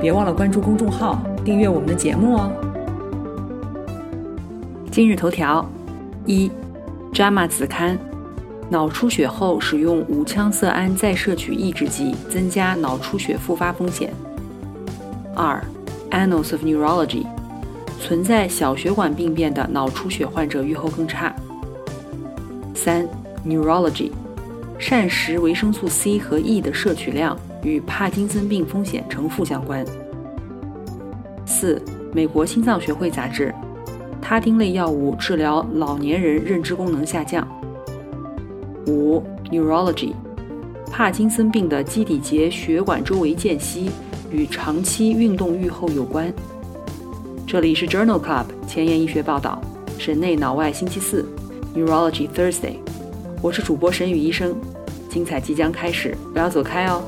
别忘了关注公众号，订阅我们的节目哦。今日头条：一，《JAMA》子刊，脑出血后使用五羟色胺再摄取抑制剂，增加脑出血复发风险。二，《Annals of Neurology》，存在小血管病变的脑出血患者预后更差。三，《Neurology》，膳食维生素 C 和 E 的摄取量。与帕金森病风险呈负相关。四、美国心脏学会杂志，他汀类药物治疗老年人认知功能下降。五、Neurology，帕金森病的基底节血管周围间隙与长期运动预后有关。这里是 Journal Club 前沿医学报道，神内脑外星期四，Neurology Thursday，我是主播沈宇医生，精彩即将开始，不要走开哦。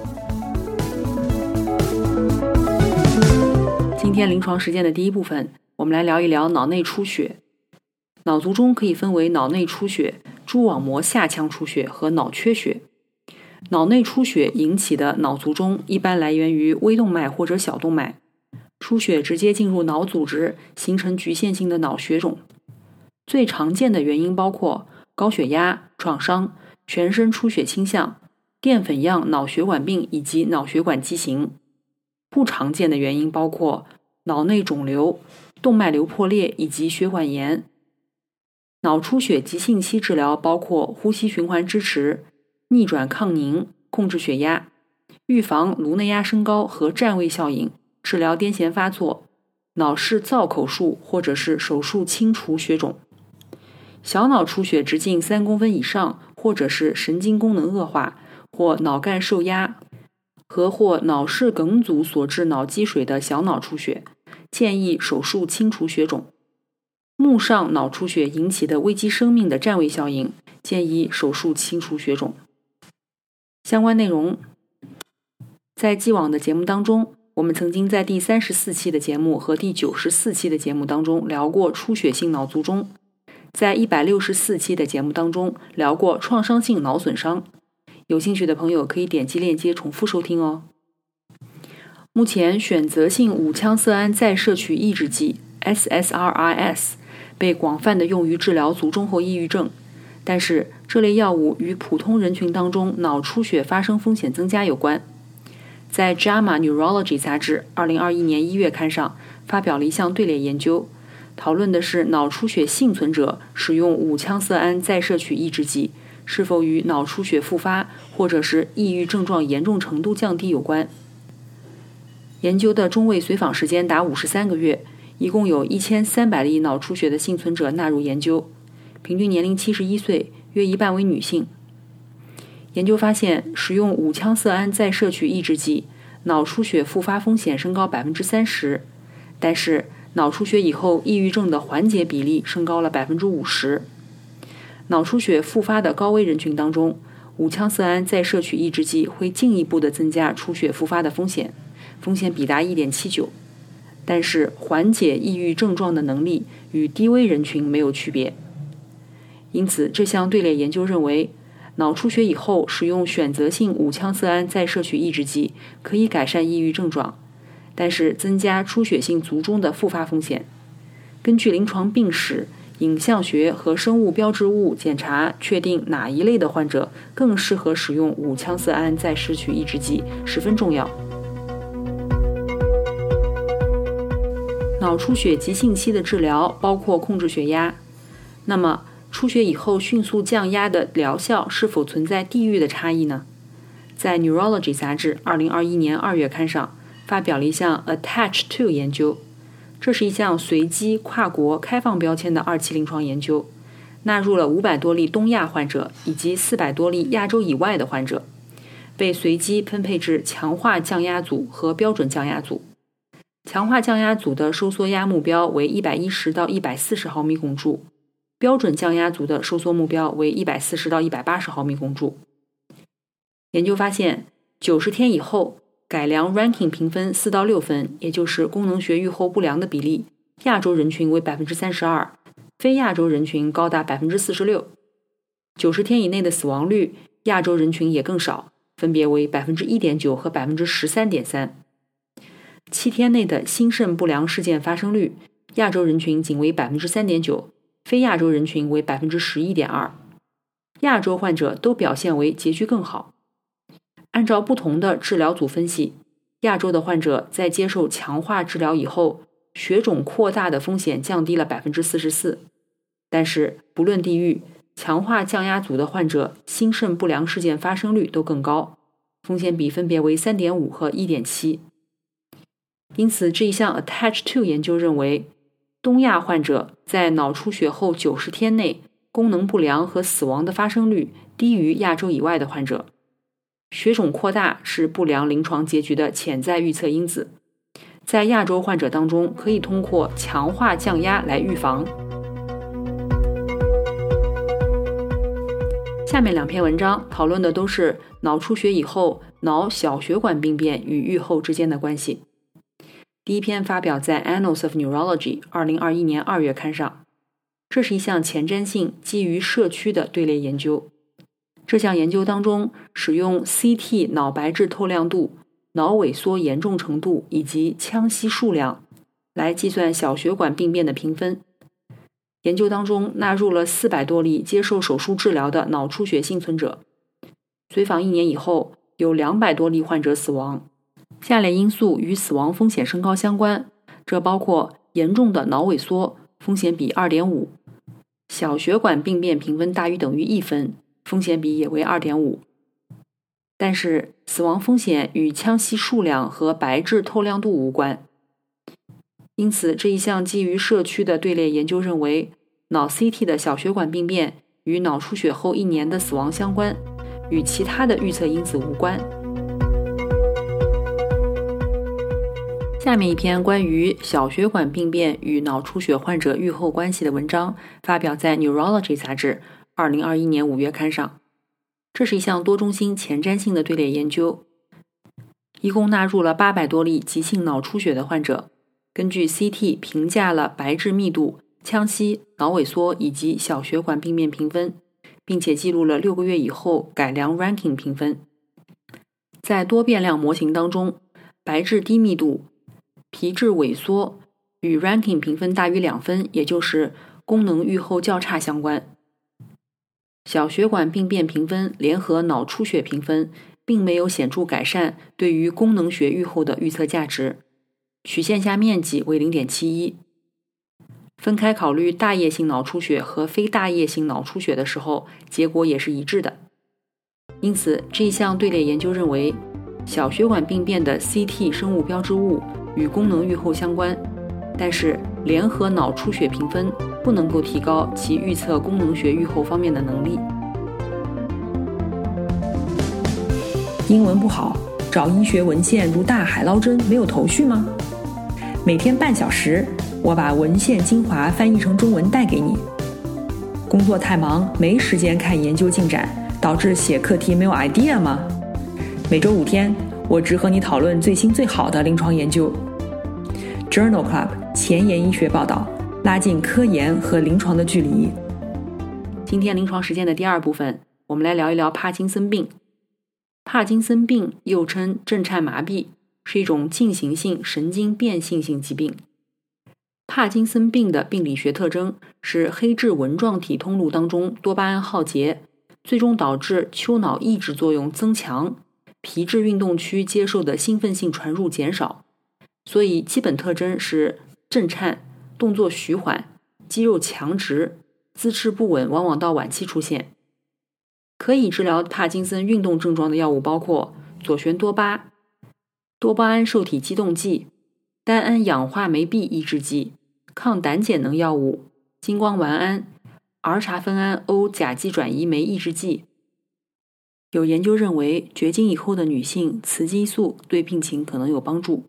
今天临床实践的第一部分，我们来聊一聊脑内出血。脑卒中可以分为脑内出血、蛛网膜下腔出血和脑缺血。脑内出血引起的脑卒中一般来源于微动脉或者小动脉，出血直接进入脑组织，形成局限性的脑血肿。最常见的原因包括高血压、创伤、全身出血倾向、淀粉样脑血管病以及脑血管畸形。不常见的原因包括。脑内肿瘤、动脉瘤破裂以及血管炎。脑出血急性期治疗包括呼吸循环支持、逆转抗凝、控制血压、预防颅内压升高和占位效应、治疗癫痫发作、脑室造口术或者是手术清除血肿。小脑出血直径三公分以上，或者是神经功能恶化或脑干受压和或脑室梗阻所致脑积水的小脑出血。建议手术清除血肿。目上脑出血引起的危及生命的占位效应，建议手术清除血肿。相关内容，在既往的节目当中，我们曾经在第三十四期的节目和第九十四期的节目当中聊过出血性脑卒中，在一百六十四期的节目当中聊过创伤性脑损伤。有兴趣的朋友可以点击链接重复收听哦。目前，选择性五羟色胺再摄取抑制剂 （SSRIs） 被广泛的用于治疗卒中后抑郁症，但是这类药物与普通人群当中脑出血发生风险增加有关。在《JAMA Neurology》杂志2021年1月刊上发表了一项队列研究，讨论的是脑出血幸存者使用五羟色胺再摄取抑制剂是否与脑出血复发或者是抑郁症状严重程度降低有关。研究的中位随访时间达五十三个月，一共有一千三百例脑出血的幸存者纳入研究，平均年龄七十一岁，约一半为女性。研究发现，使用五羟色胺再摄取抑制剂，脑出血复发风险升高百分之三十，但是脑出血以后抑郁症的缓解比例升高了百分之五十。脑出血复发的高危人群当中，五羟色胺再摄取抑制剂会进一步的增加出血复发的风险。风险比达一点七九，但是缓解抑郁症状的能力与低危人群没有区别。因此，这项队列研究认为，脑出血以后使用选择性五羟色胺再摄取抑制剂可以改善抑郁症状，但是增加出血性卒中的复发风险。根据临床病史、影像学和生物标志物检查，确定哪一类的患者更适合使用五羟色胺再摄取抑制剂十分重要。脑出血急性期的治疗包括控制血压。那么，出血以后迅速降压的疗效是否存在地域的差异呢？在《Neurology》杂志2021年2月刊上发表了一项 Attach to 研究，这是一项随机跨国开放标签的二期临床研究，纳入了500多例东亚患者以及400多例亚洲以外的患者，被随机分配至强化降压组和标准降压组。强化降压组的收缩压目标为一百一十到一百四十毫米汞柱，标准降压组的收缩目标为一百四十到一百八十毫米汞柱。研究发现，九十天以后，改良 Ranking 评分四到六分，也就是功能学预后不良的比例，亚洲人群为百分之三十二，非亚洲人群高达百分之四十六。九十天以内的死亡率，亚洲人群也更少，分别为百分之一点九和百分之十三点三。七天内的心肾不良事件发生率，亚洲人群仅为百分之三点九，非亚洲人群为百分之十一点二。亚洲患者都表现为结局更好。按照不同的治疗组分析，亚洲的患者在接受强化治疗以后，血肿扩大的风险降低了百分之四十四。但是不论地域，强化降压组的患者心肾不良事件发生率都更高，风险比分别为三点五和一点七。因此，这一项 Attach to 研究认为，东亚患者在脑出血后九十天内功能不良和死亡的发生率低于亚洲以外的患者。血肿扩大是不良临床结局的潜在预测因子，在亚洲患者当中，可以通过强化降压来预防。下面两篇文章讨论的都是脑出血以后脑小血管病变与预后之间的关系。第一篇发表在《Annals of Neurology》二零二一年二月刊上，这是一项前瞻性基于社区的队列研究。这项研究当中，使用 CT 脑白质透亮度、脑萎缩严重程度以及腔隙数量来计算小血管病变的评分。研究当中纳入了四百多例接受手术治疗的脑出血幸存者，随访一年以后，有两百多例患者死亡。下列因素与死亡风险升高相关，这包括严重的脑萎缩，风险比二点五；小血管病变评分大于等于一分。风险比也为二点五，但是死亡风险与腔隙数量和白质透亮度无关。因此，这一项基于社区的队列研究认为，脑 CT 的小血管病变与脑出血后一年的死亡相关，与其他的预测因子无关。下面一篇关于小血管病变与脑出血患者预后关系的文章，发表在《Neurology》杂志。二零二一年五月刊上，这是一项多中心前瞻性的队列研究，一共纳入了八百多例急性脑出血的患者，根据 CT 评价了白质密度、腔隙、脑萎缩以及小血管病变评分，并且记录了六个月以后改良 Ranking 评分。在多变量模型当中，白质低密度、皮质萎缩与 Ranking 评分大于两分，也就是功能预后较差相关。小血管病变评分联合脑出血评分，并没有显著改善对于功能学预后的预测价值，曲线下面积为零点七一。分开考虑大叶性脑出血和非大叶性脑出血的时候，结果也是一致的。因此，这一项队列研究认为，小血管病变的 CT 生物标志物与功能预后相关，但是联合脑出血评分。不能够提高其预测功能学预后方面的能力。英文不好，找医学文献如大海捞针，没有头绪吗？每天半小时，我把文献精华翻译成中文带给你。工作太忙，没时间看研究进展，导致写课题没有 idea 吗？每周五天，我只和你讨论最新最好的临床研究。Journal Club 前沿医学报道。拉近科研和临床的距离。今天临床实践的第二部分，我们来聊一聊帕金森病。帕金森病又称震颤麻痹，是一种进行性神经变性性疾病。帕金森病的病理学特征是黑质纹状体通路当中多巴胺耗竭，最终导致丘脑抑制作用增强，皮质运动区接受的兴奋性传入减少。所以基本特征是震颤。动作徐缓，肌肉强直，姿势不稳，往往到晚期出现。可以治疗帕金森运动症状的药物包括左旋多巴、多巴胺受体激动剂、单胺氧化酶 B 抑制剂、抗胆碱能药物、金光烷胺、儿茶酚胺 O 甲基转移酶抑制剂。有研究认为，绝经以后的女性雌激素对病情可能有帮助。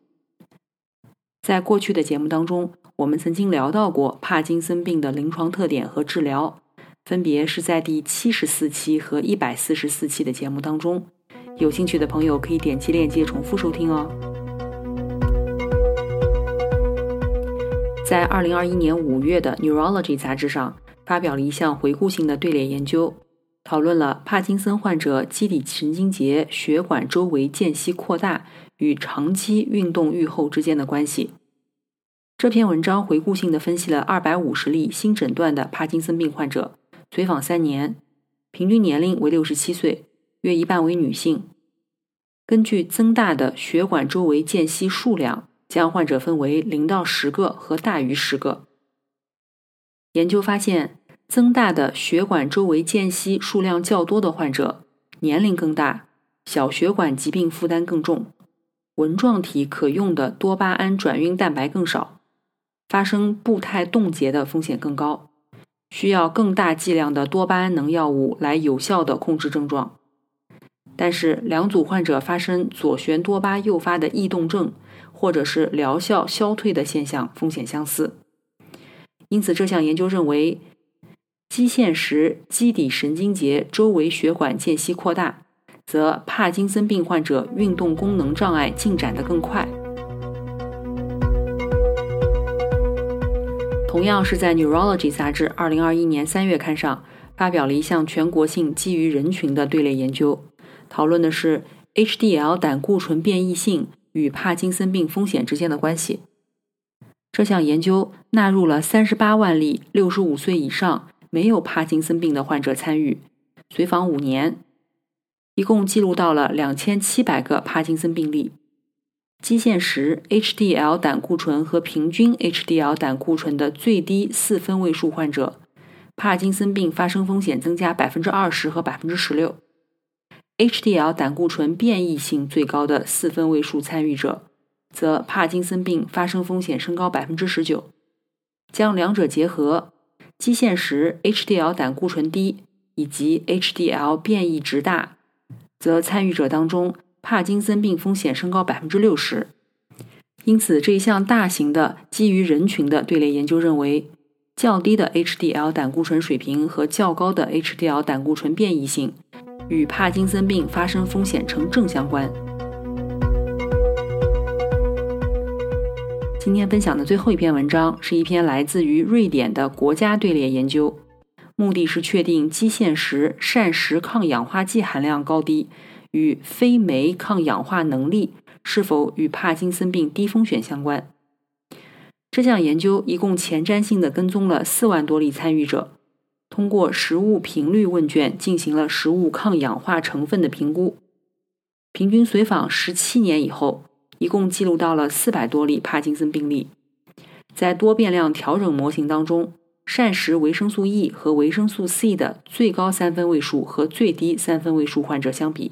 在过去的节目当中，我们曾经聊到过帕金森病的临床特点和治疗，分别是在第七十四期和一百四十四期的节目当中。有兴趣的朋友可以点击链接重复收听哦。在二零二一年五月的《Neurology》杂志上发表了一项回顾性的队列研究，讨论了帕金森患者基底神经节血管周围间隙扩大与长期运动预后之间的关系。这篇文章回顾性的分析了二百五十例新诊断的帕金森病患者，随访三年，平均年龄为六十七岁，约一半为女性。根据增大的血管周围间隙数量。将患者分为零到十个和大于十个。研究发现，增大的血管周围间隙数量较多的患者，年龄更大，小血管疾病负担更重，纹状体可用的多巴胺转运蛋白更少，发生步态冻结的风险更高，需要更大剂量的多巴胺能药物来有效的控制症状。但是，两组患者发生左旋多巴诱发的异动症。或者是疗效消退的现象风险相似，因此这项研究认为，基线时基底神经节周围血管间隙扩大，则帕金森病患者运动功能障碍进展得更快。同样是在《Neurology》杂志2021年3月刊上发表了一项全国性基于人群的队列研究，讨论的是 HDL 胆固醇变异性。与帕金森病风险之间的关系。这项研究纳入了三十八万例六十五岁以上没有帕金森病的患者参与，随访五年，一共记录到了两千七百个帕金森病例。基线时 HDL 胆固醇和平均 HDL 胆固醇的最低四分位数患者，帕金森病发生风险增加百分之二十和百分之十六。HDL 胆固醇变异性最高的四分位数参与者，则帕金森病发生风险升高百分之十九。将两者结合，基线时 HDL 胆固醇低以及 HDL 变异值大，则参与者当中帕金森病风险升高百分之六十。因此，这一项大型的基于人群的队列研究认为，较低的 HDL 胆固醇水平和较高的 HDL 胆固醇变异性。与帕金森病发生风险呈正相关。今天分享的最后一篇文章是一篇来自于瑞典的国家队列研究，目的是确定基线时膳食抗氧化剂含量高低与非酶抗氧化能力是否与帕金森病低风险相关。这项研究一共前瞻性的跟踪了四万多例参与者。通过食物频率问卷进行了食物抗氧化成分的评估，平均随访十七年以后，一共记录到了四百多例帕金森病例。在多变量调整模型当中，膳食维生素 E 和维生素 C 的最高三分位数和最低三分位数患者相比，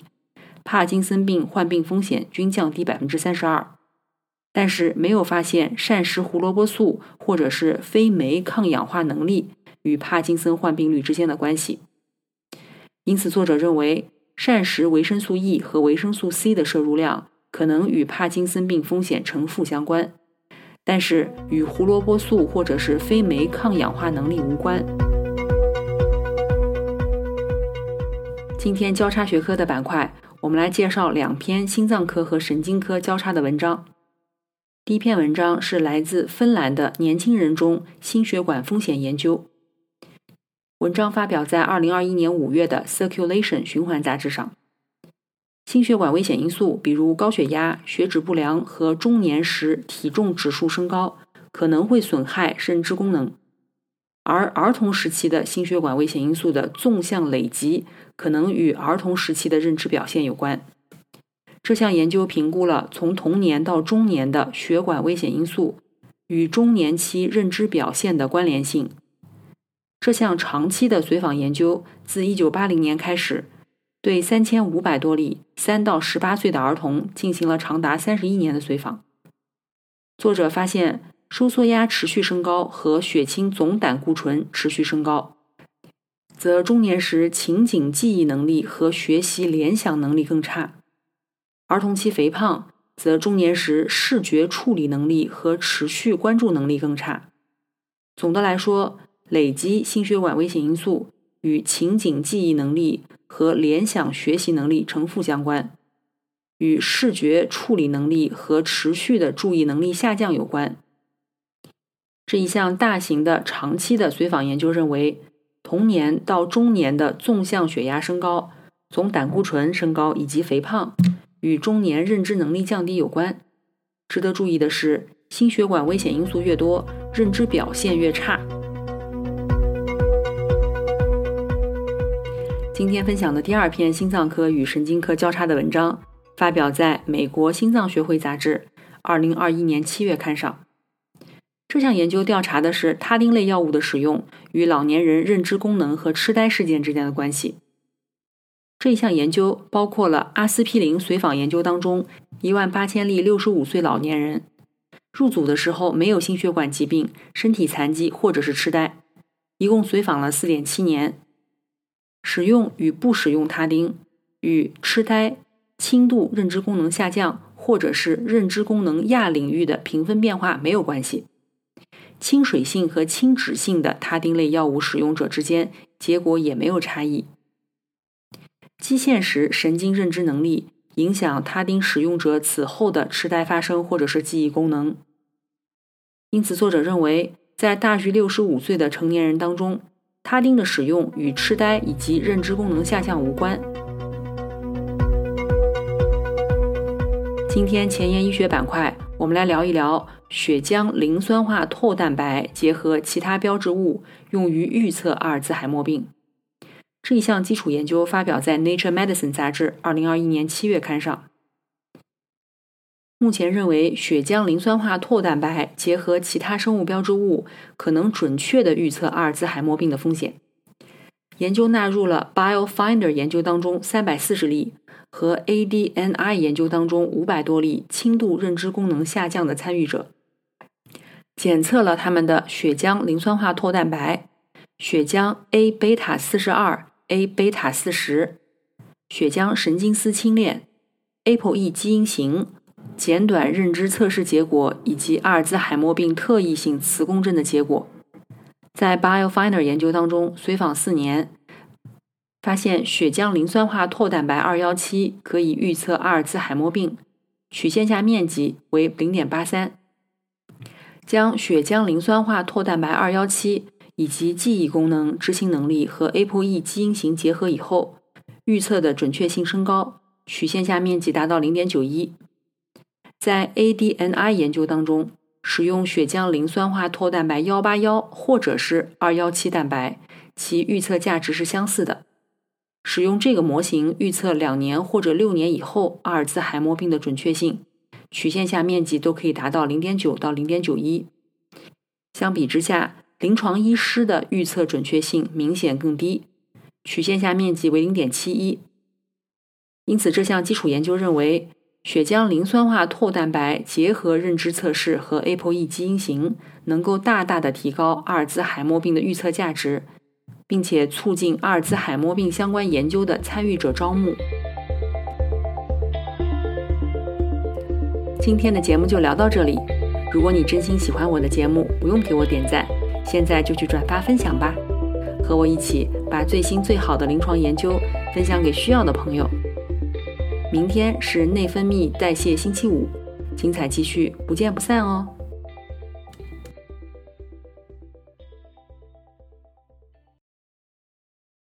帕金森病患病风险均降低百分之三十二，但是没有发现膳食胡萝卜素或者是非酶抗氧化能力。与帕金森患病率之间的关系，因此作者认为膳食维生素 E 和维生素 C 的摄入量可能与帕金森病风险呈负相关，但是与胡萝卜素或者是非酶抗氧化能力无关。今天交叉学科的板块，我们来介绍两篇心脏科和神经科交叉的文章。第一篇文章是来自芬兰的年轻人中心血管风险研究。文章发表在二零二一年五月的《Circulation》循环杂志上。心血管危险因素，比如高血压、血脂不良和中年时体重指数升高，可能会损害认知功能；而儿童时期的心血管危险因素的纵向累积，可能与儿童时期的认知表现有关。这项研究评估了从童年到中年的血管危险因素与中年期认知表现的关联性。这项长期的随访研究自1980年开始，对3500多例3到18岁的儿童进行了长达31年的随访。作者发现，收缩压持续升高和血清总胆固醇持续升高，则中年时情景记忆能力和学习联想能力更差。儿童期肥胖、则中年时视觉处理能力和持续关注能力更差。总的来说，累积心血管危险因素与情景记忆能力和联想学习能力呈负相关，与视觉处理能力和持续的注意能力下降有关。这一项大型的长期的随访研究认为，童年到中年的纵向血压升高、总胆固醇升高以及肥胖，与中年认知能力降低有关。值得注意的是，心血管危险因素越多，认知表现越差。今天分享的第二篇心脏科与神经科交叉的文章，发表在美国心脏学会杂志二零二一年七月刊上。这项研究调查的是他汀类药物的使用与老年人认知功能和痴呆事件之间的关系。这一项研究包括了阿司匹林随访研究当中一万八千例六十五岁老年人，入组的时候没有心血管疾病、身体残疾或者是痴呆，一共随访了四点七年。使用与不使用他汀与痴呆、轻度认知功能下降或者是认知功能亚领域的评分变化没有关系。亲水性和亲脂性的他汀类药物使用者之间，结果也没有差异。基线时神经认知能力影响他汀使用者此后的痴呆发生或者是记忆功能。因此，作者认为，在大于六十五岁的成年人当中，他汀的使用与痴呆以及认知功能下降无关。今天前沿医学板块，我们来聊一聊。血浆磷酸化透蛋白结合其他标志物，用于预测阿尔兹海默病。这一项基础研究发表在《Nature Medicine》杂志二零二一年七月刊上。目前认为，血浆磷酸化透蛋白结合其他生物标志物，可能准确的预测阿尔兹海默病的风险。研究纳入了 BioFinder 研究当中三百四十例和 ADNI 研究当中五百多例轻度认知功能下降的参与者。检测了他们的血浆磷酸化透蛋白、血浆 A 贝塔四十二、A 贝塔四十、血浆神经丝轻链、APOE 基因型、简短认知测试结果以及阿尔兹海默病特异性磁共振的结果。在 BioFinder 研究当中，随访四年，发现血浆磷酸化透蛋白二幺七可以预测阿尔兹海默病，曲线下面积为零点八三。将血浆磷酸化透蛋白二幺七以及记忆功能、执行能力和 APOE 基因型结合以后，预测的准确性升高，曲线下面积达到零点九一。在 ADNI 研究当中，使用血浆磷酸化脱蛋白幺八幺或者是二幺七蛋白，其预测价值是相似的。使用这个模型预测两年或者六年以后阿尔兹海默病的准确性。曲线下面积都可以达到零点九到零点九一，相比之下，临床医师的预测准确性明显更低，曲线下面积为零点七一。因此，这项基础研究认为，血浆磷酸化透蛋白结合认知测试和 APOE 基因型，能够大大的提高阿尔兹海默病的预测价值，并且促进阿尔兹海默病相关研究的参与者招募。今天的节目就聊到这里。如果你真心喜欢我的节目，不用给我点赞，现在就去转发分享吧，和我一起把最新最好的临床研究分享给需要的朋友。明天是内分泌代谢星期五，精彩继续，不见不散哦。